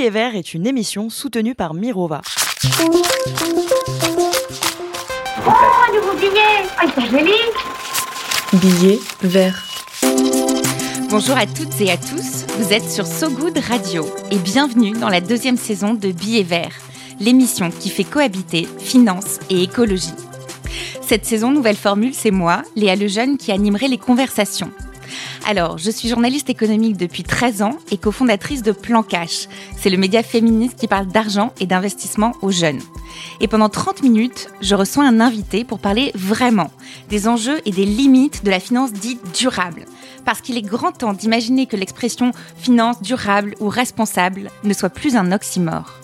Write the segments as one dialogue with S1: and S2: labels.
S1: Billet vert est une émission soutenue par Mirova.
S2: Oh, un nouveau billet? Oh, il est joli
S3: Billet vert.
S4: Bonjour à toutes et à tous, vous êtes sur So Good Radio et bienvenue dans la deuxième saison de Billets Verts, l'émission qui fait cohabiter finance et écologie. Cette saison, nouvelle formule, c'est moi, Léa Lejeune, qui animerai les conversations. Alors, je suis journaliste économique depuis 13 ans et cofondatrice de Plan Cash. C'est le média féministe qui parle d'argent et d'investissement aux jeunes. Et pendant 30 minutes, je reçois un invité pour parler vraiment des enjeux et des limites de la finance dite durable. Parce qu'il est grand temps d'imaginer que l'expression finance durable ou responsable ne soit plus un oxymore.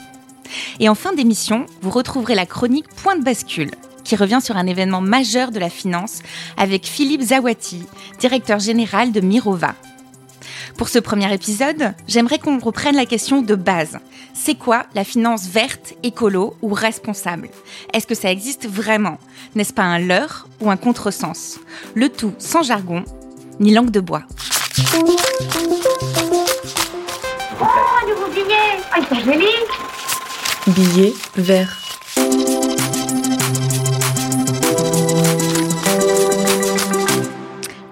S4: Et en fin d'émission, vous retrouverez la chronique Point de bascule, qui revient sur un événement majeur de la finance avec Philippe Zawati, directeur général de Mirova. Pour ce premier épisode, j'aimerais qu'on reprenne la question de base. C'est quoi la finance verte, écolo ou responsable? Est-ce que ça existe vraiment? N'est-ce pas un leurre ou un contresens? Le tout sans jargon ni langue de bois.
S2: Oh, un nouveau billet Oh, il est joli
S3: Billet vert.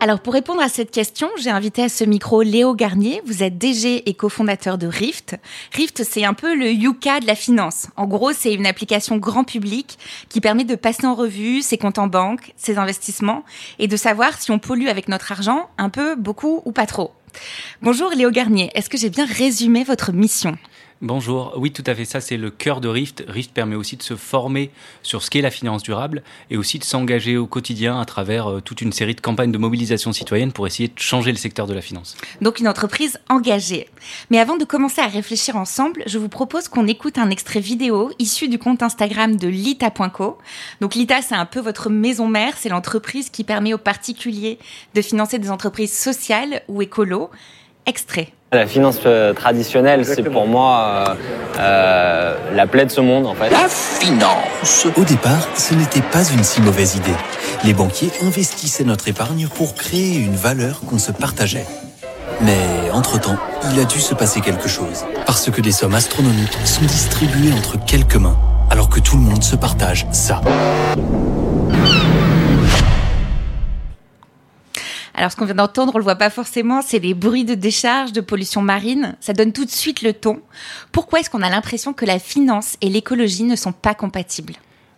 S4: Alors pour répondre à cette question, j'ai invité à ce micro Léo Garnier. Vous êtes DG et cofondateur de Rift. Rift, c'est un peu le Yuka de la finance. En gros, c'est une application grand public qui permet de passer en revue ses comptes en banque, ses investissements et de savoir si on pollue avec notre argent un peu, beaucoup ou pas trop. Bonjour Léo Garnier, est-ce que j'ai bien résumé votre mission?
S5: Bonjour, oui tout à fait, ça c'est le cœur de Rift. Rift permet aussi de se former sur ce qu'est la finance durable et aussi de s'engager au quotidien à travers euh, toute une série de campagnes de mobilisation citoyenne pour essayer de changer le secteur de la finance.
S4: Donc une entreprise engagée. Mais avant de commencer à réfléchir ensemble, je vous propose qu'on écoute un extrait vidéo issu du compte Instagram de lita.co. Donc Lita, c'est un peu votre maison mère, c'est l'entreprise qui permet aux particuliers de financer des entreprises sociales ou écolo. Extrait.
S6: La finance euh, traditionnelle, c'est pour moi euh, euh, la plaie de ce monde en fait.
S7: La finance
S8: Au départ, ce n'était pas une si mauvaise idée. Les banquiers investissaient notre épargne pour créer une valeur qu'on se partageait. Mais entre-temps, il a dû se passer quelque chose. Parce que des sommes astronomiques sont distribuées entre quelques mains, alors que tout le monde se partage ça.
S4: Alors, ce qu'on vient d'entendre, on le voit pas forcément, c'est les bruits de décharge, de pollution marine. Ça donne tout de suite le ton. Pourquoi est-ce qu'on a l'impression que la finance et l'écologie ne sont pas compatibles?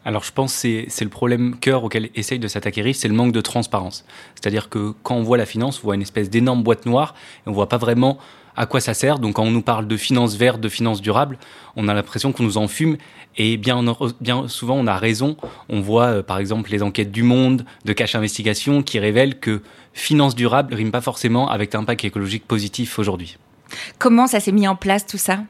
S5: Alors je pense que c'est le problème cœur auquel essaye de s'attaquer Rift, c'est le manque de transparence. C'est-à-dire que quand on voit la finance, on voit une espèce d'énorme boîte noire et on voit pas vraiment à quoi ça sert. Donc quand on nous parle de finance verte, de finance durable, on a l'impression qu'on nous en fume. Et bien, bien souvent, on a raison. On voit euh, par exemple les enquêtes du Monde, de Cash Investigation, qui révèlent que finance durable rime pas forcément avec impact écologique positif aujourd'hui.
S4: Comment ça s'est mis en place tout ça?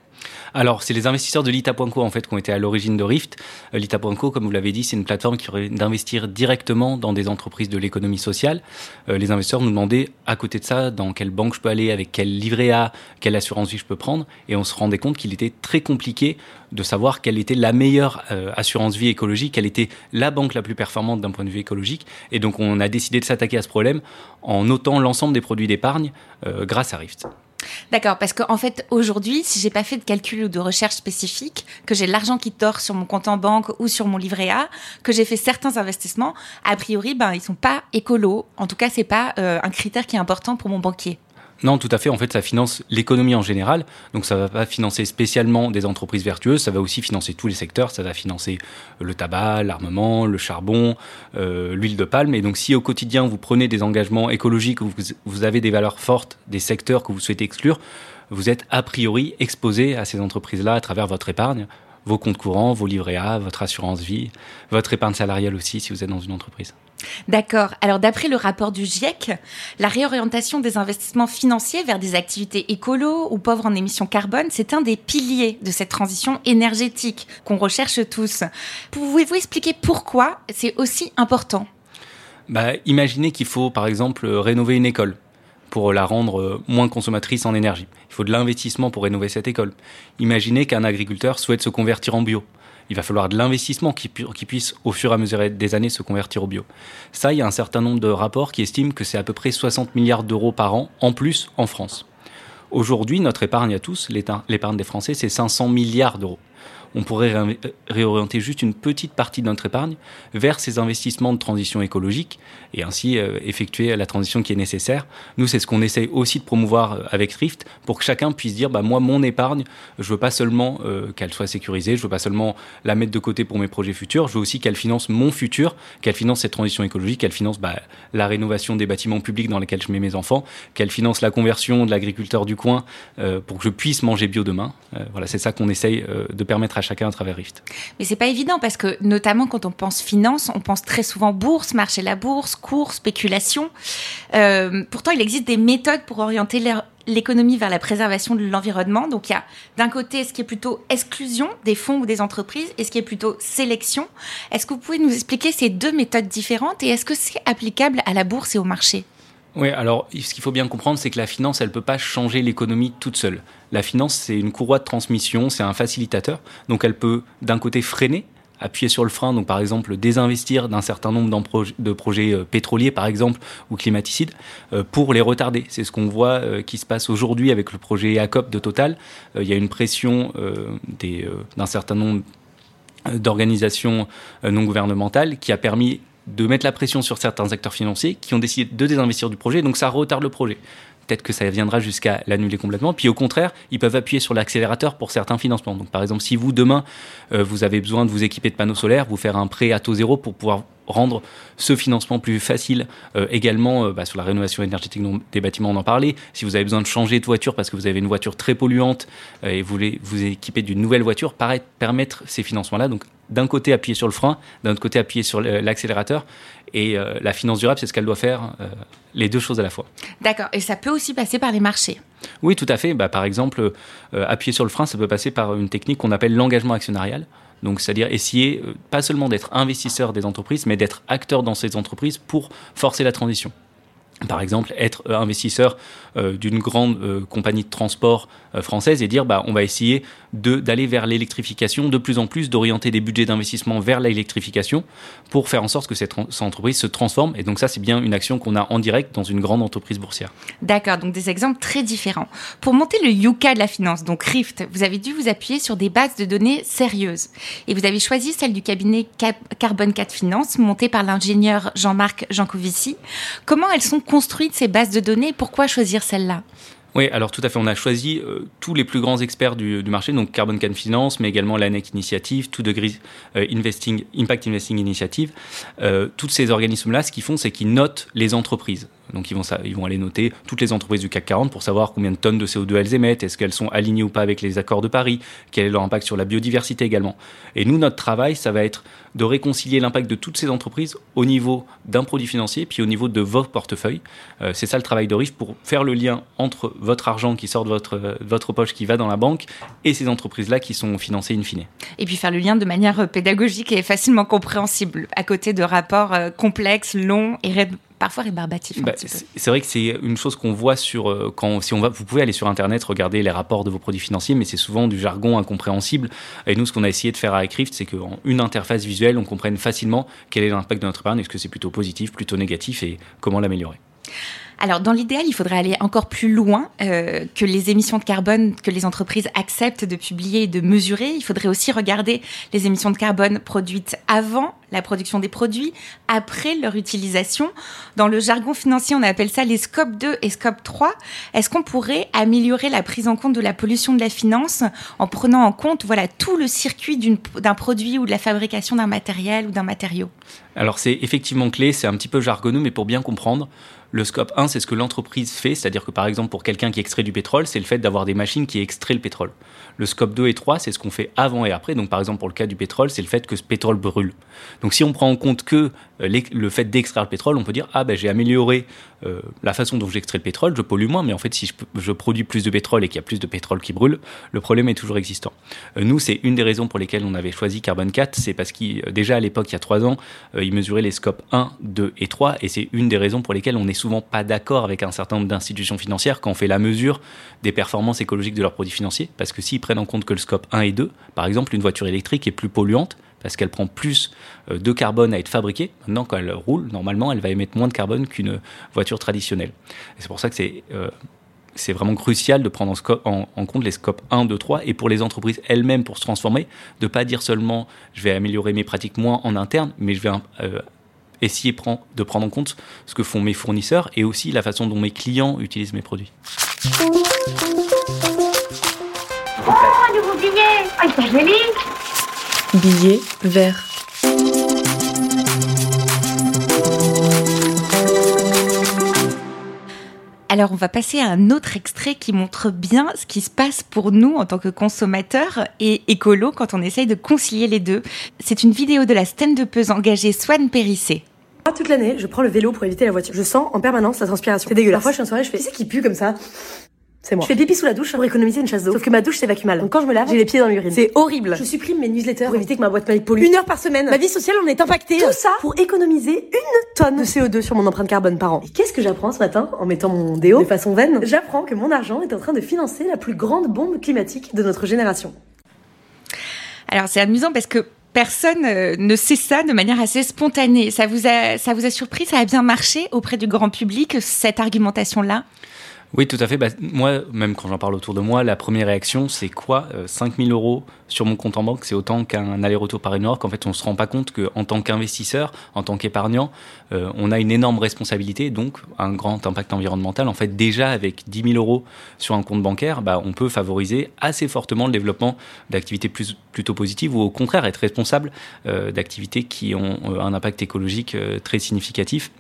S5: Alors, c'est les investisseurs de Lita.co en fait qui ont été à l'origine de Rift. Euh, Lita.co, comme vous l'avez dit, c'est une plateforme qui aurait d'investir directement dans des entreprises de l'économie sociale. Euh, les investisseurs nous demandaient à côté de ça dans quelle banque je peux aller, avec quel livret A, quelle assurance vie je peux prendre, et on se rendait compte qu'il était très compliqué de savoir quelle était la meilleure euh, assurance vie écologique, quelle était la banque la plus performante d'un point de vue écologique. Et donc, on a décidé de s'attaquer à ce problème en notant l'ensemble des produits d'épargne grâce à Rift.
S4: D'accord, parce qu'en fait, aujourd'hui, si j'ai pas fait de calcul ou de recherche spécifique, que j'ai l'argent qui dort sur mon compte en banque ou sur mon livret A, que j'ai fait certains investissements, a priori, ben, ils sont pas écolos. En tout cas, c'est pas euh, un critère qui est important pour mon banquier.
S5: Non, tout à fait. En fait, ça finance l'économie en général. Donc, ça va pas financer spécialement des entreprises vertueuses. Ça va aussi financer tous les secteurs. Ça va financer le tabac, l'armement, le charbon, euh, l'huile de palme. Et donc, si au quotidien vous prenez des engagements écologiques, vous, vous avez des valeurs fortes, des secteurs que vous souhaitez exclure, vous êtes a priori exposé à ces entreprises-là à travers votre épargne, vos comptes courants, vos livrets A, votre assurance vie, votre épargne salariale aussi si vous êtes dans une entreprise.
S4: D'accord. Alors d'après le rapport du GIEC, la réorientation des investissements financiers vers des activités écolo ou pauvres en émissions carbone, c'est un des piliers de cette transition énergétique qu'on recherche tous. Pouvez-vous expliquer pourquoi c'est aussi important?
S5: Bah, Imaginez qu'il faut par exemple rénover une école pour la rendre moins consommatrice en énergie. Il faut de l'investissement pour rénover cette école. Imaginez qu'un agriculteur souhaite se convertir en bio il va falloir de l'investissement qui, puisse, au fur et à mesure des années, se convertir au bio. Ça, il y a un certain nombre de rapports qui estiment que c'est à peu près 60 milliards d'euros par an en plus en France. Aujourd'hui, notre épargne à tous, l'épargne des Français, c'est 500 milliards d'euros on pourrait réorienter juste une petite partie de notre épargne vers ces investissements de transition écologique et ainsi euh, effectuer la transition qui est nécessaire. Nous, c'est ce qu'on essaye aussi de promouvoir euh, avec Thrift pour que chacun puisse dire bah, moi, mon épargne, je veux pas seulement euh, qu'elle soit sécurisée, je veux pas seulement la mettre de côté pour mes projets futurs, je veux aussi qu'elle finance mon futur, qu'elle finance cette transition écologique, qu'elle finance bah, la rénovation des bâtiments publics dans lesquels je mets mes enfants, qu'elle finance la conversion de l'agriculteur du coin pour que je puisse manger bio demain. voilà, c'est ça qu'on essaye de permettre à chacun à travers Rift.
S4: Mais c'est pas évident parce que notamment quand on pense finance, on pense très souvent bourse, marché la bourse, cours, spéculation. Euh, pourtant, il existe des méthodes pour orienter l'économie vers la préservation de l'environnement. Donc il y a d'un côté ce qui est plutôt exclusion des fonds ou des entreprises et ce qui est plutôt sélection. Est-ce que vous pouvez nous expliquer ces deux méthodes différentes et est-ce que c'est applicable à la bourse et au marché?
S5: Oui, alors ce qu'il faut bien comprendre, c'est que la finance, elle ne peut pas changer l'économie toute seule. La finance, c'est une courroie de transmission, c'est un facilitateur. Donc elle peut d'un côté freiner, appuyer sur le frein, donc par exemple désinvestir d'un certain nombre de projets euh, pétroliers par exemple ou climaticides euh, pour les retarder. C'est ce qu'on voit euh, qui se passe aujourd'hui avec le projet ACOP de Total. Il y a une pression d'un certain nombre d'organisations non gouvernementales qui a permis de mettre la pression sur certains acteurs financiers qui ont décidé de désinvestir du projet, donc ça retarde le projet. Peut-être que ça viendra jusqu'à l'annuler complètement. Puis au contraire, ils peuvent appuyer sur l'accélérateur pour certains financements. Donc par exemple, si vous demain euh, vous avez besoin de vous équiper de panneaux solaires, vous faire un prêt à taux zéro pour pouvoir rendre ce financement plus facile. Euh, également, euh, bah, sur la rénovation énergétique des bâtiments, on en parlait. Si vous avez besoin de changer de voiture parce que vous avez une voiture très polluante et vous voulez vous équiper d'une nouvelle voiture, pareil, permettre ces financements-là. Donc d'un côté appuyer sur le frein, d'un autre côté appuyer sur l'accélérateur. Et euh, la finance durable, c'est ce qu'elle doit faire, euh, les deux choses à la fois.
S4: D'accord. Et ça peut aussi passer par les marchés
S5: Oui, tout à fait. Bah, par exemple, euh, appuyer sur le frein, ça peut passer par une technique qu'on appelle l'engagement actionnarial. Donc, c'est-à-dire essayer pas seulement d'être investisseur des entreprises, mais d'être acteur dans ces entreprises pour forcer la transition par exemple, être euh, investisseur euh, d'une grande euh, compagnie de transport française et dire bah, on va essayer d'aller vers l'électrification, de plus en plus d'orienter des budgets d'investissement vers l'électrification pour faire en sorte que cette, entreprise se transforme. Et donc ça, c'est bien une action qu'on a en direct dans une grande entreprise boursière.
S4: D'accord, donc des exemples très différents. Pour monter le Yuka de la finance, donc Rift, vous avez dû vous appuyer sur des bases de données sérieuses. Et vous avez choisi celle du cabinet Carbon 4 Finance, montée par l'ingénieur Jean-Marc Jancovici. Comment elles sont construite ces bases de données Pourquoi choisir celle-là?
S5: Oui, alors tout à fait. On a choisi euh, tous les plus grands experts du, marché, donc Carbon Can Finance, mais également l'ANEC Initiative, Two Degree euh, Investing, Impact Investing Initiative. Euh, tous ces organismes-là, ce qu'ils font, c'est qu'ils notent les entreprises. Donc ils vont, ils vont aller noter toutes les entreprises du CAC 40 pour savoir combien de tonnes de CO2 elles émettent, est-ce qu'elles sont alignées ou pas avec les accords de Paris, quel est leur impact sur la biodiversité également? Et nous, notre travail, ça va être de réconcilier l'impact de toutes ces entreprises au niveau d'un produit financier, puis au niveau de votre portefeuille. Euh, c'est ça le travail de RIF pour faire le lien entre votre argent qui sort de votre, votre poche, qui va dans la banque, et ces entreprises-là qui sont financées in fine.
S4: Et puis faire le lien de manière pédagogique et facilement compréhensible, à côté de rapports euh, complexes, longs et parfois rébarbatif.
S5: Bah, c'est vrai que c'est une chose qu'on voit sur euh, quand si on va, vous pouvez aller sur internet regarder les rapports de vos produits financiers, mais c'est souvent du jargon incompréhensible. Et nous, ce qu'on a essayé de faire avec Rift, c'est qu'en une interface visuelle, on comprenne facilement quel est l'impact de notre épargne, est-ce que c'est plutôt positif, plutôt négatif, et comment l'améliorer.
S4: Alors, dans l'idéal, il faudrait aller encore plus loin euh, que les émissions de carbone que les entreprises acceptent de publier et de mesurer. Il faudrait aussi regarder les émissions de carbone produites avant la production des produits, après leur utilisation. Dans le jargon financier, on appelle ça les scope 2 et scope 3. Est-ce qu'on pourrait améliorer la prise en compte de la pollution de la finance en prenant en compte voilà, tout le circuit d'un produit ou de la fabrication d'un matériel ou d'un matériau?
S5: Alors, c'est effectivement clé, c'est un petit peu jargonneux, mais pour bien comprendre, le scope 1, c'est ce que l'entreprise fait, c'est-à-dire que par exemple pour quelqu'un qui extrait du pétrole, c'est le fait d'avoir des machines qui extraient le pétrole. Le scope 2 et 3, c'est ce qu'on fait avant et après. Donc par exemple pour le cas du pétrole, c'est le fait que ce pétrole brûle. Donc si on prend en compte que euh, le fait d'extraire le pétrole, on peut dire ah ben j'ai amélioré euh, la façon dont j'extrais le pétrole, je pollue moins, mais en fait si je, produis plus de pétrole et qu'il y a plus de pétrole qui brûle, le problème est toujours existant. Euh, nous, c'est une des raisons pour lesquelles on avait choisi Carbon 4, c'est parce qu'il déjà à l'époque, il y a trois ans, il mesurait les scopes 1, 2 et 3, et c'est une des raisons pour lesquelles on n'est souvent pas d'accord avec un certain nombre d'institutions financières quand on fait la mesure des performances écologiques de leurs produits financiers, parce que s'ils prennent en compte que le scope 1 et 2, par exemple, une voiture électrique est plus polluante, parce qu'elle prend plus euh, de carbone à être fabriquée. Maintenant, quand elle roule, normalement, elle va émettre moins de carbone qu'une voiture traditionnelle. C'est pour ça que c'est euh, c'est vraiment crucial de prendre en, compte les scopes 1, 2, 3 et pour les entreprises elles-mêmes pour se transformer, de pas dire seulement je vais améliorer mes pratiques moins en interne, mais je vais euh, essayer de prendre en compte ce que font mes fournisseurs et aussi la façon dont mes clients utilisent mes produits.
S2: Oh, un nouveau billet Ah, il joli
S3: Billet vert.
S4: Alors on va passer à un autre extrait qui montre bien ce qui se passe pour nous en tant que consommateurs et écolo quand on essaye de concilier les deux. C'est une vidéo de la stand-upeuse engagée Swan Périssé.
S7: Toute l'année, je prends le vélo pour éviter la voiture. Je sens en permanence la transpiration. C'est dégueulasse. Parfois, je suis en soirée, je fais, qui c'est qui pue comme ça? C'est moi. Je fais pipi sous la douche pour économiser une chasse d'eau. Sauf que ma douche s'évacue mal. Donc quand je me lave, j'ai les pieds dans l'urine. C'est horrible. Je supprime mes newsletters pour éviter que ma boîte mail pollue. Une heure par semaine. Ma vie sociale en est impactée. Tout ça pour économiser une tonne de CO2 sur mon empreinte carbone par an. Et qu'est-ce que j'apprends ce matin en mettant mon déo de façon vaine J'apprends que mon argent est en train de financer la plus grande bombe climatique de notre génération.
S4: Alors c'est amusant parce que personne euh, ne sait ça de manière assez spontanée. Ça vous a, ça vous a surpris? Ça a bien marché auprès du grand public, cette argumentation-là?
S5: Oui, tout à fait. Bah, moi, même quand j'en parle autour de moi, la première réaction, c'est quoi 5 000 euros sur mon compte en banque, c'est autant qu'un aller-retour Paris-Nord, qu'en fait, on ne se rend pas compte qu'en tant qu'investisseur, en tant qu'épargnant, euh, on a une énorme responsabilité, donc un grand impact environnemental. En fait, déjà, avec 10 000 euros sur un compte bancaire, bah, on peut favoriser assez fortement le développement d'activités plutôt positives ou au contraire être responsable euh, d'activités qui ont euh, un impact écologique très significatif.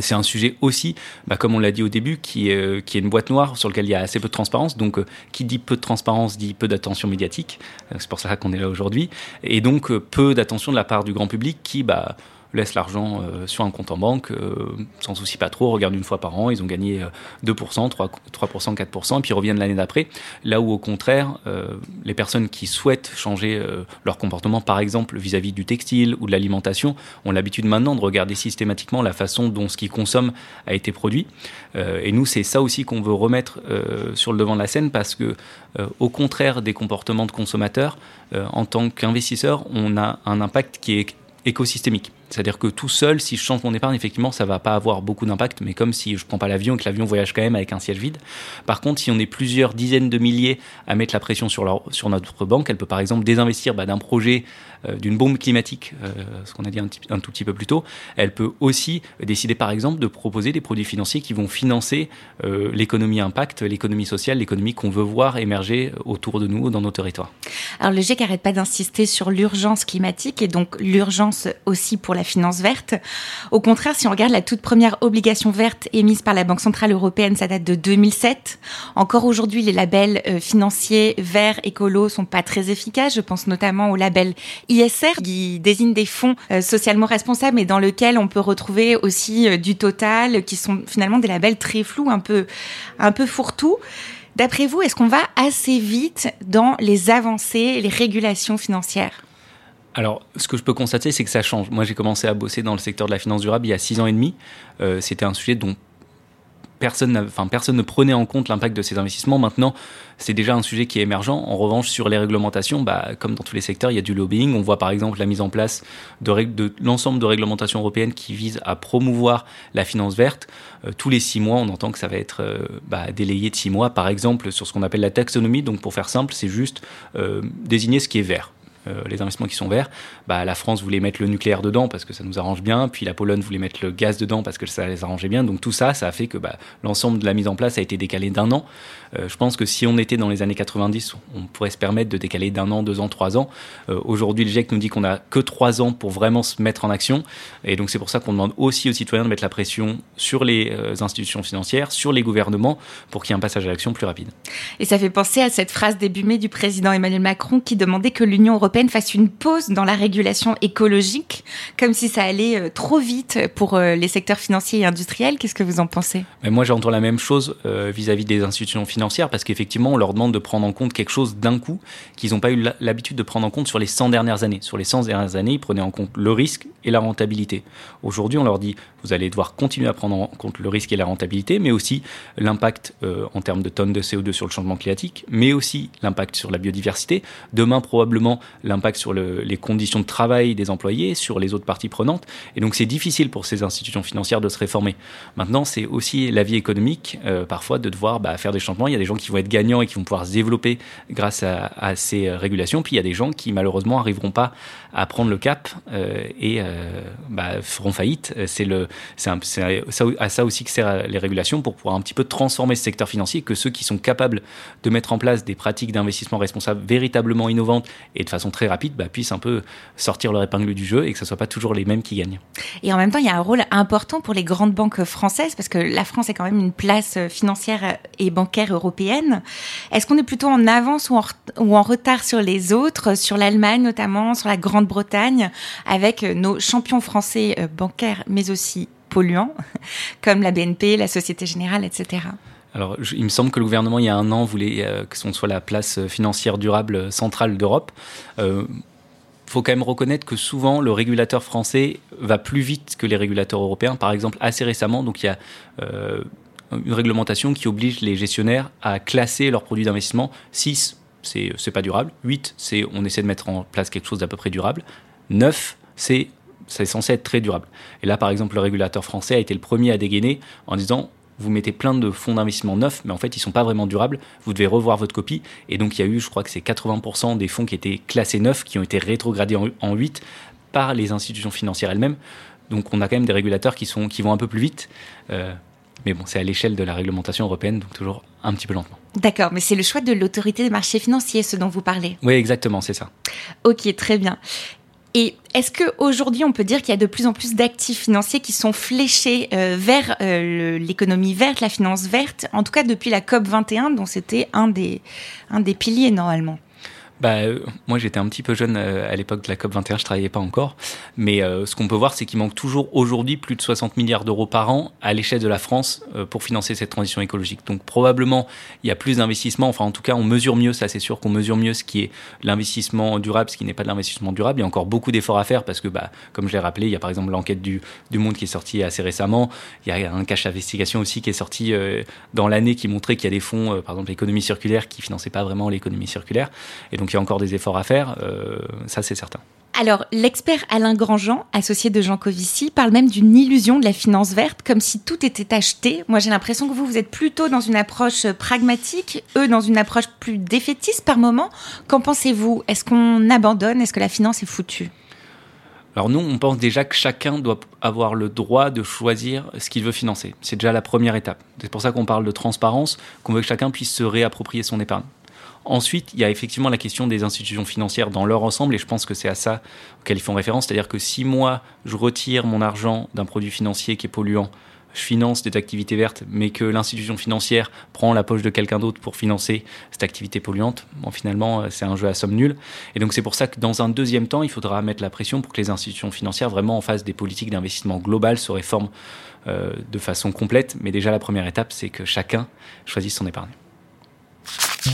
S5: C'est un sujet aussi, bah, comme on l'a dit au début, qui est, euh, une boîte noire sur laquelle il y a assez peu de transparence. Donc, euh, qui dit peu de transparence dit peu d'attention médiatique. Euh, c'est pour ça qu'on est là aujourd'hui. Et donc, peu d'attention de la part du grand public qui, bah, laissent l'argent euh, sur un compte en banque, euh, s'en soucient pas trop, regardent une fois par an, ils ont gagné 2%, 3%, 3%, 4%, et puis reviennent l'année d'après. Là où au contraire, euh, les personnes qui souhaitent changer leur comportement, par exemple vis-à-vis du textile ou de l'alimentation, ont l'habitude maintenant de regarder systématiquement la façon dont ce qu'ils consomment a été produit. et nous, c'est ça aussi qu'on veut remettre sur le devant de la scène parce que, au contraire des comportements de consommateurs, en tant qu'investisseur, on a un impact qui est écosystémique. C'est-à-dire que tout seul, si je change mon épargne, effectivement, ça va pas avoir beaucoup d'impact, mais comme si je prends pas l'avion et que l'avion voyage quand même avec un siège vide. Par contre, si on est plusieurs dizaines de milliers à mettre la pression sur, sur notre banque, elle peut par exemple désinvestir bah, d'un projet euh, d'une bombe climatique, euh, ce qu'on a dit un, tout petit peu plus tôt. Elle peut aussi décider par exemple de proposer des produits financiers qui vont financer euh, l'économie impact, l'économie sociale, l'économie qu'on veut voir émerger autour de nous, dans nos territoires.
S4: Alors le GIEC n'arrête pas d'insister sur l'urgence climatique et donc l'urgence aussi pour la finance verte. Au contraire, si on regarde la toute première obligation verte émise par la Banque Centrale Européenne, ça date de 2007. Encore aujourd'hui, les labels euh, financiers verts, écolos sont pas très efficaces. Je pense notamment au label ISR qui désigne des fonds euh, socialement responsables et dans lequel on peut retrouver aussi euh, du total qui sont finalement des labels très flous, un peu, un peu fourre-tout. D'après vous, est-ce qu'on va assez vite dans les avancées, les régulations financières?
S5: Alors, ce que je peux constater, c'est que ça change. Moi, j'ai commencé à bosser dans le secteur de la finance durable il y a six ans et demi. Euh, C'était un sujet dont personne, enfin, personne ne prenait en compte l'impact de ces investissements. Maintenant, c'est déjà un sujet qui est émergent. En revanche, sur les réglementations, bah, comme dans tous les secteurs, il y a du lobbying. On voit par exemple la mise en place de, l'ensemble de réglementations européennes qui visent à promouvoir la finance verte. Euh, tous les six mois, on entend que ça va être euh, bah, délayé de six mois. Par exemple, sur ce qu'on appelle la taxonomie. Donc, pour faire simple, c'est juste désigner ce qui est vert. Euh, les investissements qui sont verts, bah, la France voulait mettre le nucléaire dedans parce que ça nous arrange bien, puis la Pologne voulait mettre le gaz dedans parce que ça les arrangeait bien. Donc tout ça, ça a fait que bah, l'ensemble de la mise en place a été décalé d'un an. Euh, je pense que si on était dans les années 90, on pourrait se permettre de décaler d'un an, deux ans, trois ans. Euh, aujourd'hui, le GIEC nous dit qu'on n'a que trois ans pour vraiment se mettre en action. Et donc c'est pour ça qu'on demande aussi aux citoyens de mettre la pression sur les institutions financières, sur les gouvernements, pour qu'il y ait un passage à l'action plus rapide.
S4: Et ça fait penser à cette phrase début mai du président Emmanuel Macron qui demandait que l'Union européenne fasse une pause dans la régulation écologique, comme si ça allait euh, trop vite pour euh, les secteurs financiers et industriels. Qu'est-ce que vous en pensez?
S5: Mais Moi, j'entends la même chose euh, vis-à-vis des institutions financières, parce qu'effectivement, on leur demande de prendre en compte quelque chose d'un coup qu'ils n'ont pas eu l'habitude de prendre en compte sur les 100 dernières années. Sur les 100 dernières années, ils prenaient en compte le risque et la rentabilité. Aujourd'hui, on leur dit, vous allez devoir continuer à prendre en compte le risque et la rentabilité, mais aussi l'impact en termes de tonnes de CO2 sur le changement climatique, mais aussi l'impact sur la biodiversité. Demain, probablement, l'impact sur les conditions de travail des employés, sur les autres parties prenantes. Et donc c'est difficile pour ces institutions financières de se réformer. Maintenant, c'est aussi la vie économique, euh, parfois, de devoir bah, faire des changements. Il y a des gens qui vont être gagnants et qui vont pouvoir se développer grâce à, à ces régulations. Puis il y a des gens qui, malheureusement, n'arriveront pas à prendre le cap euh, et euh, bah, feront faillite. C'est le, à ça aussi que servent les régulations pour pouvoir un petit peu transformer ce secteur financier, que ceux qui sont capables de mettre en place des pratiques d'investissement responsables véritablement innovantes et de façon très rapide bah, puissent un peu sortir leur épingle du jeu et que ce ne soit pas toujours les mêmes qui gagnent.
S4: Et en même temps, il y a un rôle important pour les grandes banques françaises parce que la France est quand même une place financière et bancaire européenne. Est-ce qu'on est plutôt en avance ou en, retard sur les autres, sur l'Allemagne notamment, sur la Grande-Bretagne, avec nos champions français euh, bancaires mais aussi polluants, comme la BNP, la Société Générale, etc.
S5: Alors, il me semble que le gouvernement, il y a un an, voulait euh, que ce soit la place financière durable centrale d'Europe. Il euh, faut quand même reconnaître que souvent, le régulateur français va plus vite que les régulateurs européens. Par exemple, assez récemment, donc il y a euh, une réglementation qui oblige les gestionnaires à classer leurs produits d'investissement. 6, c'est pas durable. 8, c'est on essaie de mettre en place quelque chose d'à peu près durable. 9, c'est c'est censé être très durable. Et là, par exemple, le régulateur français a été le premier à dégainer en disant vous mettez plein de fonds d'investissement neufs, mais en fait, ils ne sont pas vraiment durables. Vous devez revoir votre copie. Et donc, il y a eu, je crois que c'est 80% des fonds qui étaient classés neufs, qui ont été rétrogradés en, 8 par les institutions financières elles-mêmes. Donc, on a quand même des régulateurs qui, sont, qui vont un peu plus vite. Euh, mais bon, c'est à l'échelle de la réglementation européenne, donc toujours un petit peu lentement.
S4: D'accord, mais c'est le choix de l'autorité des marchés financiers, ce dont vous parlez.
S5: Oui, exactement, c'est ça.
S4: Ok, très bien. Et est-ce qu'aujourd'hui, on peut dire qu'il y a de plus en plus d'actifs financiers qui sont fléchés euh, vers euh, l'économie verte, la finance verte, en tout cas depuis la COP 21, dont c'était un des, un des piliers normalement?
S5: Bah, euh, moi, j'étais un petit peu jeune euh, à l'époque de la COP21, je travaillais pas encore. Mais euh, ce qu'on peut voir, c'est qu'il manque toujours aujourd'hui plus de 60 milliards d'euros par an à l'échelle de la France pour financer cette transition écologique. Donc probablement, il y a plus d'investissements. Enfin, en tout cas, on mesure mieux, ça c'est sûr qu'on mesure mieux ce qui est l'investissement durable, ce qui n'est pas de l'investissement durable. Il y a encore beaucoup d'efforts à faire parce que, bah, comme je l'ai rappelé, il y a par exemple l'enquête du, du Monde qui est sortie assez récemment. Il y a un cache d'investigation aussi qui est sorti dans l'année qui montrait qu'il y a des fonds, par exemple l'économie circulaire, qui finançaient pas vraiment l'économie circulaire. Et donc il y a encore des efforts à faire, euh, ça c'est certain.
S4: Alors, l'expert Alain Grandjean, associé de Jean Covici, parle même d'une illusion de la finance verte, comme si tout était acheté. Moi, j'ai l'impression que vous, vous êtes plutôt dans une approche pragmatique, eux dans une approche plus défaitiste par moment. Qu'en pensez-vous? Est-ce qu'on abandonne? Est-ce que la finance est foutue?
S5: Alors nous, on pense déjà que chacun doit avoir le droit de choisir ce qu'il veut financer. C'est déjà la première étape. C'est pour ça qu'on parle de transparence, qu'on veut que chacun puisse se réapproprier son épargne. Ensuite, il y a effectivement la question des institutions financières dans leur ensemble, et je pense que c'est à ça auquel ils font référence. C'est-à-dire que si moi, je retire mon argent d'un produit financier qui est polluant, je finance des activités vertes, mais que l'institution financière prend la poche de quelqu'un d'autre pour financer cette activité polluante, bon, finalement, euh, c'est un jeu à somme nulle. Et donc, c'est pour ça que dans un deuxième temps, il faudra mettre la pression pour que les institutions financières vraiment en fassent des politiques d'investissement globales, se réforment euh, de façon complète. Mais déjà, la première étape, c'est que chacun choisisse son épargne.
S2: Oh,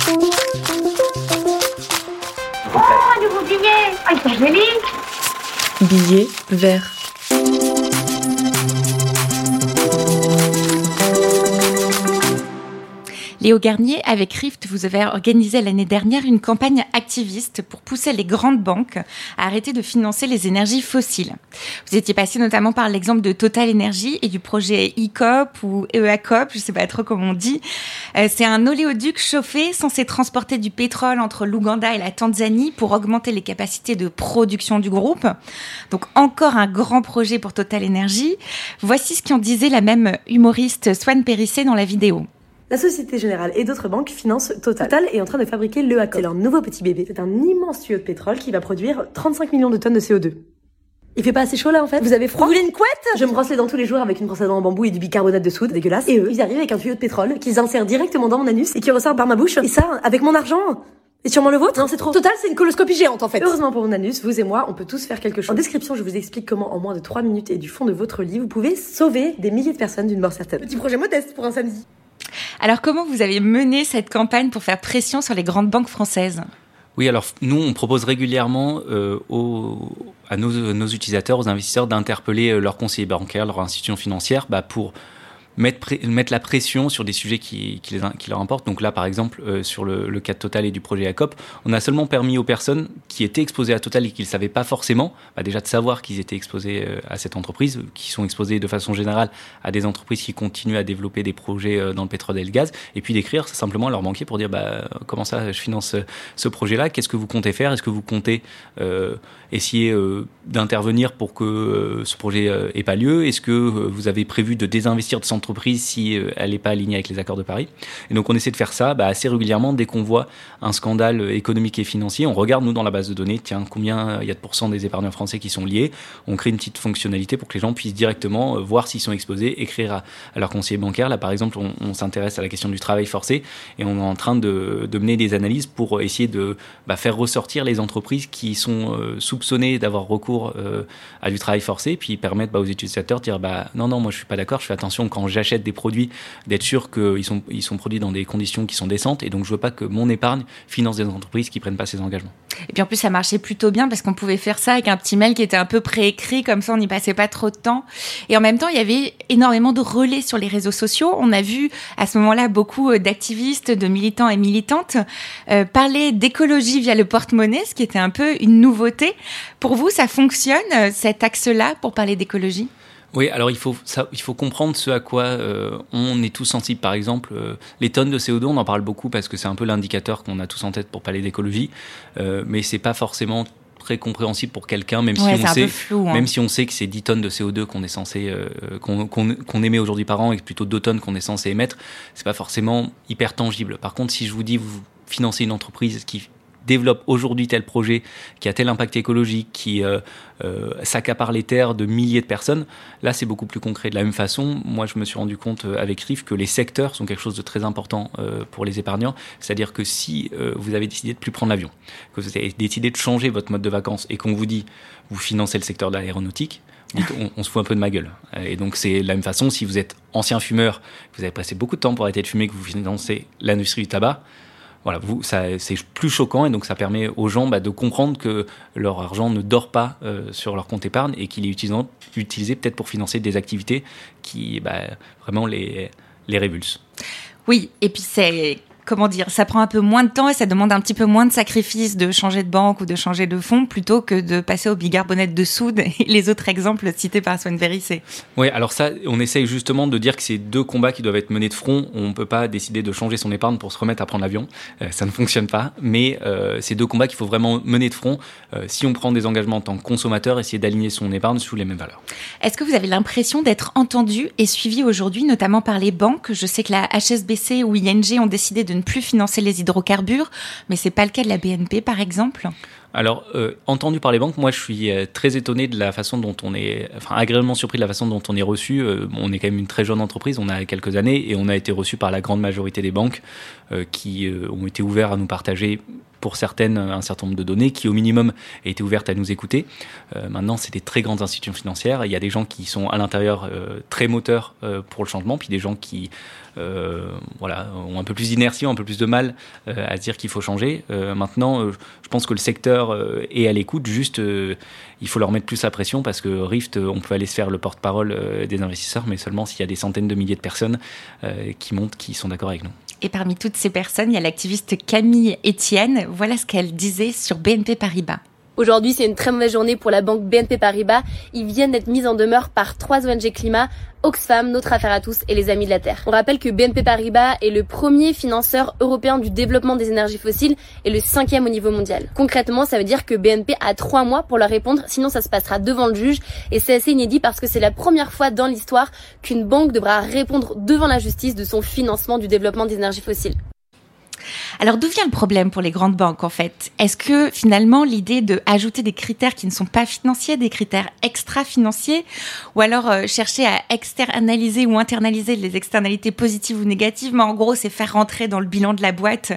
S2: nouveau billet Ah, il joli
S3: Billet vert.
S4: Léo Garnier, avec Rift, vous avez organisé l'année dernière une campagne activiste pour pousser les grandes banques à arrêter de financer les énergies fossiles. Vous étiez passé notamment par l'exemple de Total Energy et du projet ECOP ou EACOP, je ne sais pas trop comment on dit. Euh, c'est un oléoduc chauffé censé transporter du pétrole entre l'Ouganda et la Tanzanie pour augmenter les capacités de production du groupe. Donc encore un grand projet pour Total Energy. Voici ce qu'en disait la même humoriste Swan Périssé dans la vidéo.
S7: La Société Générale et d'autres banques financent Total. Total est en train de fabriquer le C'est leur nouveau petit bébé. C'est un immense tuyau de pétrole qui va produire 35 millions de tonnes de CO2. Il fait pas assez chaud là en fait? Vous avez froid?
S4: Vous voulez une couette?
S7: Je me brosse les dents tous les jours avec une brosse à dents en bambou et du bicarbonate de soude, dégueulasse. Et eux, ils arrivent avec un tuyau de pétrole qu'ils insèrent directement dans mon anus et qui ressort par ma bouche. Et ça, avec mon argent? Et sûrement le vôtre?
S4: Non, c'est trop.
S7: Total, c'est une coloscopie géante en fait. Heureusement pour mon anus, vous et moi, on peut tous faire quelque chose. En description, je vous explique comment en moins de 3 minutes et du fond de votre lit, vous pouvez sauver des milliers de personnes d'une mort certaine. Petit projet modeste pour un samedi.
S4: Alors comment vous avez mené cette campagne pour faire pression sur les grandes banques françaises?
S5: Oui, alors nous, on propose régulièrement euh, à nos, utilisateurs, aux investisseurs, d'interpeller euh, leurs conseillers bancaires, leurs institutions financières, bah, pour mettre, la pression sur des sujets qui, les, qui leur importent. Donc là, par exemple, euh, sur le, cas de Total et du projet ACOP, on a seulement permis aux personnes qui étaient exposées à Total et qui ne savaient pas forcément, bah déjà de savoir qu'ils étaient exposés euh, à cette entreprise, qui sont exposés de façon générale à des entreprises qui continuent à développer des projets euh, dans le pétrole et le gaz, et puis d'écrire simplement à leur banquier pour dire bah, comment ça, je finance ce projet-là, qu'est-ce que vous comptez faire, est-ce que vous comptez essayer d'intervenir pour que ce projet euh, ait pas lieu? Est-ce que vous avez prévu de désinvestir de cette entreprise si euh, elle n'est pas alignée avec les accords de Paris Et donc on essaie de faire ça bah, assez régulièrement dès qu'on voit un scandale économique et financier. On regarde nous dans la base de données, tiens combien il y a de pourcents des épargnants français qui sont liés. On crée une petite fonctionnalité pour que les gens puissent directement voir s'ils sont exposés, écrire à, leur conseiller bancaire. Là par exemple, on, s'intéresse à la question du travail forcé et on est en train de, mener des analyses pour essayer de bah, faire ressortir les entreprises qui sont soupçonnées d'avoir recours euh, à du travail forcé, puis permettre bah, aux utilisateurs de dire non, non, moi je suis pas d'accord, je fais attention quand j'achète des produits, d'être sûr qu'ils sont, produits dans des conditions qui sont décentes, et donc je veux pas que mon épargne finance des entreprises qui prennent pas ces engagements.
S4: Et puis en plus, ça marchait plutôt bien parce qu'on pouvait faire ça avec un petit mail qui était un peu préécrit, comme ça on n'y passait pas trop de temps. Et en même temps, il y avait énormément de relais sur les réseaux sociaux. On a vu à ce moment-là beaucoup euh, d'activistes, de militants et militantes euh, parler d'écologie via le porte-monnaie, ce qui était un peu une nouveauté. Pour vous, ça fonctionne, euh, cet axe-là, pour parler d'écologie?
S5: Oui, alors il faut, ça, il faut comprendre ce à quoi euh, on est tous sensibles. Par exemple, euh, les tonnes de CO2, on en parle beaucoup parce que c'est un peu l'indicateur qu'on a tous en tête pour parler d'écologie, euh, mais c'est pas forcément très compréhensible pour quelqu'un, même,
S4: ouais,
S5: si on sait,
S4: flou, hein.
S5: même si on sait que c'est 10 tonnes de CO2 qu'on est censé, euh, qu'on qu qu émet aujourd'hui par an et plutôt 2 tonnes qu'on est censé émettre, c'est pas forcément hyper tangible. Par contre, si je vous dis vous financez une entreprise qui développe aujourd'hui tel projet qui a tel impact écologique, qui euh, euh, s'accapare les terres de milliers de personnes, là c'est beaucoup plus concret. De la même façon, moi je me suis rendu compte euh, avec RIF que les secteurs sont quelque chose de très important pour les épargnants. C'est-à-dire que si vous avez décidé de plus prendre l'avion, que vous avez décidé de changer votre mode de vacances et qu'on vous dit vous financez le secteur de l'aéronautique, on, on, se fout un peu de ma gueule. Et donc c'est la même façon si vous êtes ancien fumeur, que vous avez passé beaucoup de temps pour arrêter de fumer, que vous financez l'industrie du tabac, voilà, vous, ça, c'est plus choquant et donc ça permet aux gens bah, de comprendre que leur argent ne dort pas euh, sur leur compte épargne et qu'il est utilisé, utilisé peut-être pour financer des activités qui bah, vraiment les, les révulsent.
S4: Oui, et puis c'est comment dire, ça prend un peu moins de temps et ça demande un petit peu moins de sacrifices de changer de banque ou de changer de fonds plutôt que de passer au bicarbonate de soude et les autres exemples cités par Swan c'est.
S5: Oui, alors ça, on essaye justement de dire que c'est deux combats qui doivent être menés de front. On ne peut pas décider de changer son épargne pour se remettre à prendre l'avion. Euh, ça ne fonctionne pas. Mais euh, c'est deux combats qu'il faut vraiment mener de front. Euh, si on prend des engagements en tant que consommateur, essayer d'aligner son épargne sous les mêmes valeurs.
S4: Est-ce que vous avez l'impression d'être entendu et suivi aujourd'hui, notamment par les banques? Je sais que la HSBC ou ING ont décidé de plus financer les hydrocarbures, mais c'est pas le cas de la BNP par exemple.
S5: Alors, euh, entendu par les banques, moi je suis euh, très étonné de la façon dont on est, enfin agréablement surpris de la façon dont on est reçu. Euh, on est quand même une très jeune entreprise, on a quelques années et on a été reçu par la grande majorité des banques qui ont été ouverts à nous partager pour certaines un certain nombre de données qui au minimum a été ouverte à nous écouter. Euh, maintenant, c'est des très grandes institutions financières. Il y a des gens qui sont à l'intérieur euh, très moteurs euh, pour le changement, puis des gens qui voilà, ont un peu plus d'inertie, ont un peu plus de mal à se dire qu'il faut changer. maintenant, je pense que le secteur est à l'écoute, juste il faut leur mettre plus la pression parce que Rift, on peut aller se faire le porte-parole des investisseurs, mais seulement s'il y a des centaines de milliers de personnes qui montent, qui sont d'accord avec nous.
S4: Et parmi toutes ces personnes, il y a l'activiste Camille Etienne. Voilà ce qu'elle disait sur BNP Paribas.
S9: Aujourd'hui, c'est une très mauvaise journée pour la banque BNP Paribas. Ils viennent d'être mis en demeure par trois ONG climat, Oxfam, Notre Affaire à tous et les Amis de la Terre. On rappelle que BNP Paribas est le premier financeur européen du développement des énergies fossiles et le cinquième au niveau mondial. Concrètement, ça veut dire que BNP a trois mois pour leur répondre, sinon ça se passera devant le juge. Et c'est assez inédit parce que c'est la première fois dans l'histoire qu'une banque devra répondre devant la justice de son financement du développement des énergies fossiles.
S4: Alors d'où vient le problème pour les grandes banques en fait? Est-ce que finalement l'idée de ajouter des critères qui ne sont pas financiers, des critères extra-financiers, ou alors euh, chercher à externaliser ou internaliser les externalités positives ou négatives, mais en gros c'est faire rentrer dans le bilan de la boîte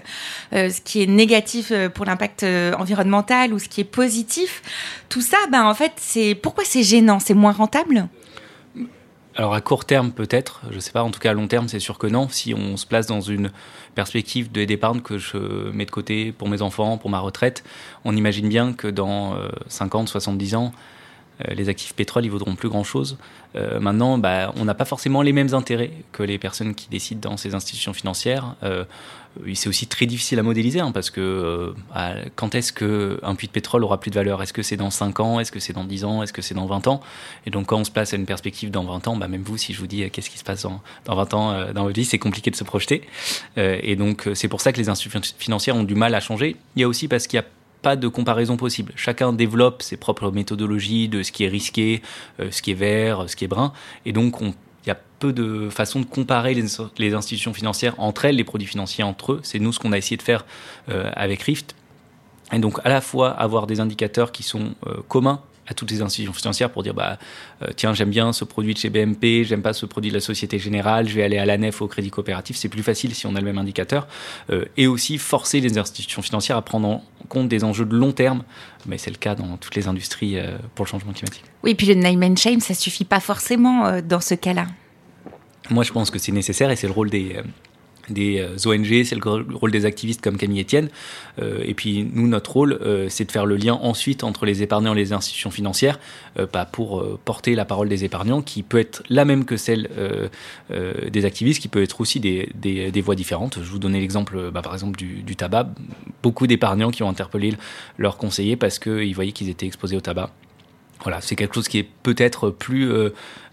S4: euh, ce qui est négatif euh, pour l'impact environnemental ou ce qui est positif? Tout ça, ben en fait c'est pourquoi c'est gênant, c'est moins rentable?
S5: Alors à court terme peut-être, je ne sais pas, en tout cas à long terme c'est sûr que non. Si on se place dans une perspective d'épargne que je mets de côté pour mes enfants, pour ma retraite, on imagine bien que dans 50, 70 ans, Euh, les actifs pétrole, ils vaudront plus grand-chose. Euh, maintenant, bah, on n'a pas forcément les mêmes intérêts que les personnes qui décident dans ces institutions financières. Euh, c'est aussi très difficile à modéliser hein, parce que bah, quand est-ce qu'un puits de pétrole aura plus de valeur? Est-ce que c'est dans 5 ans? Est-ce que c'est dans 10 ans? Est-ce que c'est dans 20 ans? Et donc quand on se place à une perspective dans 20 ans, bah, même vous, si je vous dis qu'est-ce qui se passe dans, dans 20 ans dans votre vie, c'est compliqué de se projeter. et donc c'est pour ça que les institutions financières ont du mal à changer. Il y a aussi parce qu'il y a pas de comparaison possible. Chacun développe ses propres méthodologies de ce qui est risqué, euh, ce qui est vert, ce qui est brun. Et donc, il y a peu de façons de comparer les, institutions financières entre elles, les produits financiers entre eux. C'est nous ce qu'on a essayé de faire euh, avec Rift. Et donc, à la fois avoir des indicateurs qui sont euh, communs à toutes les institutions financières pour dire bah euh, tiens j'aime bien ce produit de chez BMP, j'aime pas ce produit de la Société Générale, je vais aller à la nef au Crédit Coopératif, c'est plus facile si on a le même indicateur euh, et aussi forcer les institutions financières à prendre en compte des enjeux de long terme, mais c'est le cas dans toutes les industries euh, pour le changement climatique.
S4: Oui, puis le name and shame ça suffit pas forcément dans ce cas-là.
S5: Moi je pense que c'est nécessaire et c'est le rôle des des euh, ONG, c'est le rôle des activistes comme Camille Etienne. Euh, et puis nous, notre rôle, euh, c'est de faire le lien ensuite entre les épargnants et les institutions financières, pas pour porter la parole des épargnants, qui peut être la même que celle des activistes, qui peut être aussi des, des, voix différentes. Je vous donnais l'exemple, bah, par exemple, du, du tabac. Beaucoup d'épargnants qui ont interpellé leurs conseillers parce qu'ils voyaient qu'ils étaient exposés au tabac. Voilà, c'est quelque chose qui est peut-être plus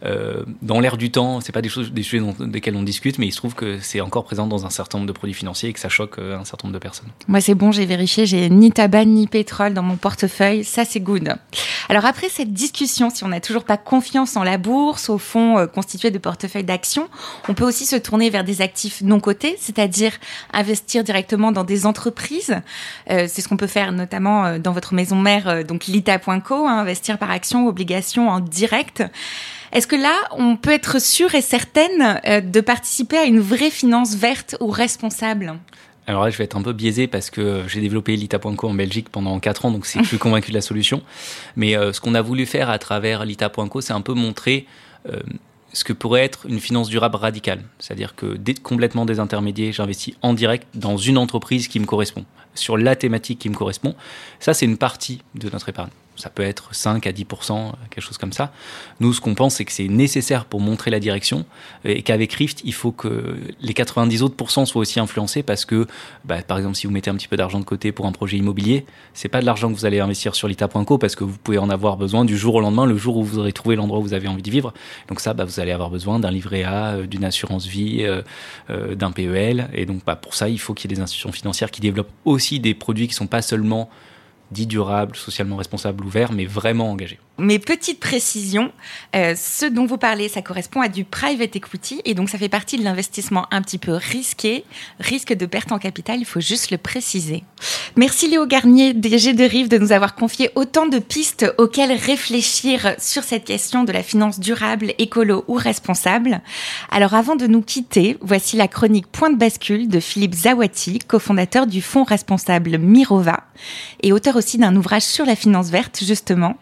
S5: euh, dans l'air du temps. C'est pas des choses, des sujets dont, desquels on discute, mais il se trouve que c'est encore présent dans un certain nombre de produits financiers et que ça choque euh, un certain nombre de personnes.
S4: Moi, c'est bon, j'ai vérifié, j'ai ni tabac ni pétrole dans mon portefeuille. Ça, c'est good. Alors après cette discussion, si on n'a toujours pas confiance en la bourse, au fond euh, constitué de portefeuilles d'actions, on peut aussi se tourner vers des actifs non cotés, c'est-à-dire investir directement dans des entreprises. Euh, c'est ce qu'on peut faire notamment dans votre maison mère, donc lita.co, hein, investir par action, obligation en direct. Est-ce que là, on peut être sûr et certaine euh, de participer à une vraie finance verte ou responsable?
S5: Alors là, je vais être un peu biaisé parce que j'ai développé Lita.co en Belgique pendant 4 ans, donc c'est plus convaincu de la solution. Mais euh, ce qu'on a voulu faire à travers Lita.co, c'est un peu montrer euh, ce que pourrait être une finance durable radicale. C'est-à-dire que complètement désintermédié, j'investis en direct dans une entreprise qui me correspond, sur la thématique qui me correspond. Ça, c'est une partie de notre épargne ça peut être 5 à 10%, quelque chose comme ça. Nous, ce qu'on pense, c'est que c'est nécessaire pour montrer la direction et qu'avec Rift, il faut que les 90 autres pourcents soient aussi influencés parce que, bah, par exemple, si vous mettez un petit peu d'argent de côté pour un projet immobilier, c'est pas de l'argent que vous allez investir sur l'ITA.co parce que vous pouvez en avoir besoin du jour au lendemain, le jour où vous aurez trouvé l'endroit où vous avez envie de vivre. Donc ça, bah, vous allez avoir besoin d'un livret A, euh, d'une assurance vie, euh, euh, d'un PEL. Et donc, bah, pour ça, il faut qu'il y ait des institutions financières qui développent aussi des produits qui sont pas seulement dit durable, socialement responsable, ouvert, mais vraiment engagé.
S4: Mais petite précision, euh, ce dont vous parlez, ça correspond à du private equity et donc ça fait partie de l'investissement un petit peu risqué, risque de perte en capital, il faut juste le préciser. Merci Léo Garnier, DG de Rive, de nous avoir confié autant de pistes auxquelles réfléchir sur cette question de la finance durable, écolo ou responsable. Alors avant de nous quitter, voici la chronique Point de bascule de Philippe Zawati, cofondateur du fonds responsable Mirova et auteur aussi d'un ouvrage sur la finance verte, justement.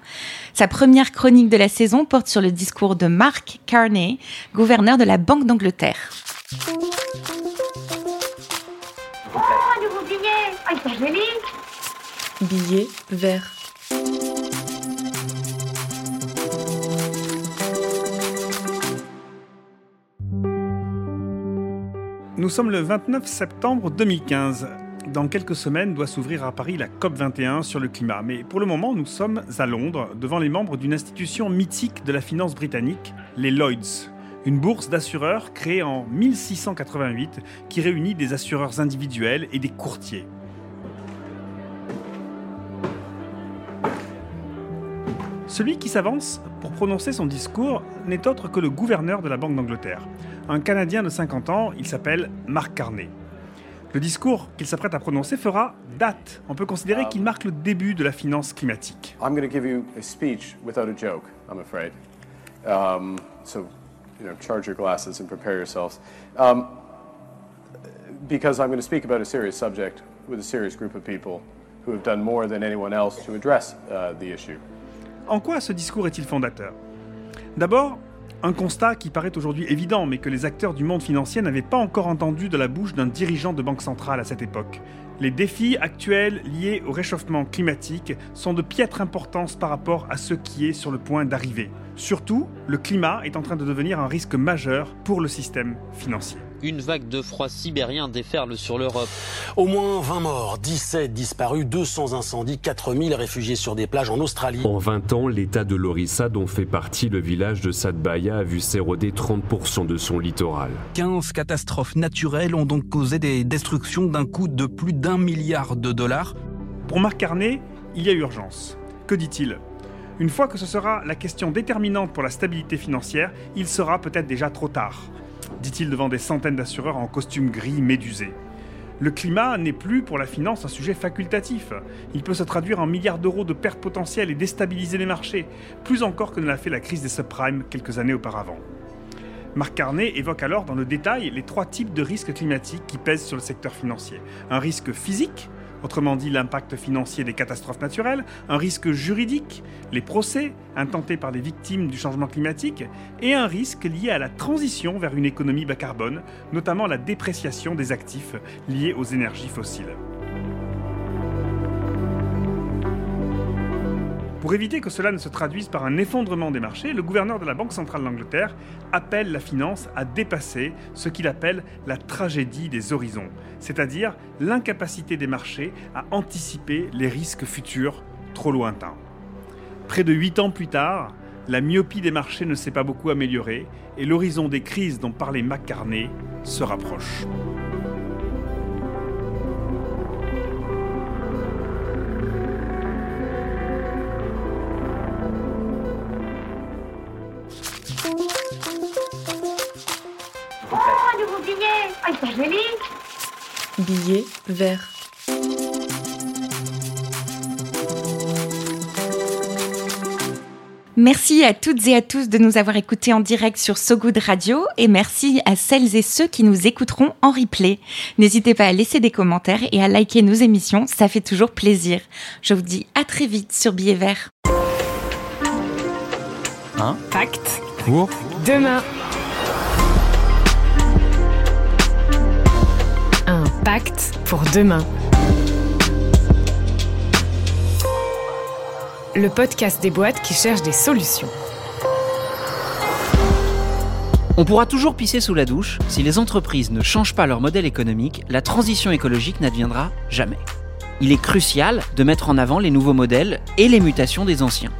S4: Sa première chronique de la saison porte sur le discours de Mark Carney, gouverneur de la Banque d'Angleterre.
S2: Oh, un nouveau billet Ah, il joli
S3: Billet vert.
S10: Nous sommes le 29 septembre 2015 dans quelques semaines doit s'ouvrir à Paris la COP21 sur le climat. Mais pour le moment, nous sommes à Londres, devant les membres d'une institution mythique de la finance britannique, les Lloyds. Une bourse d'assureurs créée en 1688 qui réunit des assureurs individuels et des courtiers. Celui qui s'avance pour prononcer son discours n'est autre que le gouverneur de la Banque d'Angleterre. Un Canadien de 50 ans, il s'appelle Mark Carney. Le discours qu'il s'apprête à prononcer fera date. On peut considérer qu'il marque le début de la finance climatique.
S11: I'm going to give you a speech without a joke, I'm afraid. Um, so, you know, charge your glasses and prepare yourselves. Um, because I'm going to speak about a serious subject with a serious group of people who have done more than anyone else to address uh, the issue.
S10: En quoi ce discours est-il fondateur? D'abord, Un constat qui paraît aujourd'hui évident, mais que les acteurs du monde financier n'avaient pas encore entendu de la bouche d'un dirigeant de banque centrale à cette époque. Les défis actuels liés au réchauffement climatique sont de piètre importance par rapport à ce qui est sur le point d'arriver. Surtout, le climat est en train de devenir un risque majeur pour le système financier.
S12: Une vague de froid sibérien déferle sur l'Europe.
S13: Au moins 20 morts, 17 disparus, 200 incendies, 4000 réfugiés sur des plages en Australie.
S14: En 20 ans, l'État de l'Orissa, dont fait partie le village de Sadbaya, a vu s'éroder 30% de son littoral.
S15: 15 catastrophes naturelles ont donc causé des destructions d'un coût de plus d'un milliard de dollars.
S10: Pour Marc Carnet, il y a urgence. Que dit-il? Une fois que ce sera la question déterminante pour la stabilité financière, il sera peut-être déjà trop tard dit-il devant des centaines d'assureurs en costume gris médusé. Le climat n'est plus pour la finance un sujet facultatif. Il peut se traduire en milliards d'euros de pertes potentielles et déstabiliser les marchés, plus encore que ne l'a fait la crise des subprimes quelques années auparavant. Marc Carnet évoque alors dans le détail les trois types de risques climatiques qui pèsent sur le secteur financier. Un risque physique, autrement dit l'impact financier des catastrophes naturelles, un risque juridique, les procès intentés par les victimes du changement climatique, et un risque lié à la transition vers une économie bas carbone, notamment la dépréciation des actifs liés aux énergies fossiles. Pour éviter que cela ne se traduise par un effondrement des marchés, le gouverneur de la Banque centrale d'Angleterre appelle la finance à dépasser ce qu'il appelle la tragédie des horizons, c'est-à-dire l'incapacité des marchés à anticiper les risques futurs trop lointains. Près de huit ans plus tard, la myopie des marchés ne s'est pas beaucoup améliorée et l'horizon des crises dont parlait McCarney se rapproche.
S3: Billet vert.
S4: Merci à toutes et à tous de nous avoir écoutés en direct sur So Good Radio et merci à celles et ceux qui nous écouteront en replay. N'hésitez pas à laisser des commentaires et à liker nos émissions, ça fait toujours plaisir. Je vous dis à très vite sur Billet Vert.
S16: Hein?
S17: Pacte
S16: Pour?
S17: Demain. Un pacte pour demain. Le podcast des boîtes qui cherchent des solutions.
S18: On pourra toujours pisser sous la douche, si les entreprises ne changent pas leur modèle économique, la transition écologique n'adviendra jamais. Il est crucial de mettre en avant les nouveaux modèles et les mutations des anciens.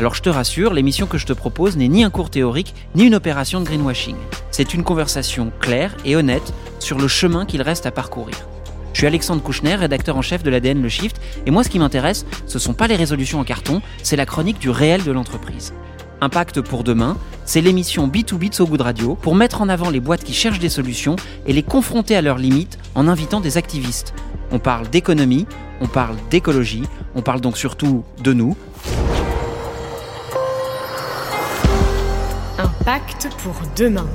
S18: Alors je te rassure, l'émission que je te propose n'est ni un cours théorique, ni une opération de greenwashing. C'est une conversation claire et honnête sur le chemin qu'il reste à parcourir. Je suis Alexandre Kouchner, rédacteur en chef de l'ADN Le Shift, et moi ce qui m'intéresse, ce sont pas les résolutions en carton, c'est la chronique du réel de l'entreprise. Impact pour demain, c'est l'émission B2B de So Good Radio pour mettre en avant les boîtes qui cherchent des solutions et les confronter à leurs limites en invitant des activistes. On parle d'économie, on parle d'écologie, on parle donc surtout de nous.
S17: Pacte pour demain.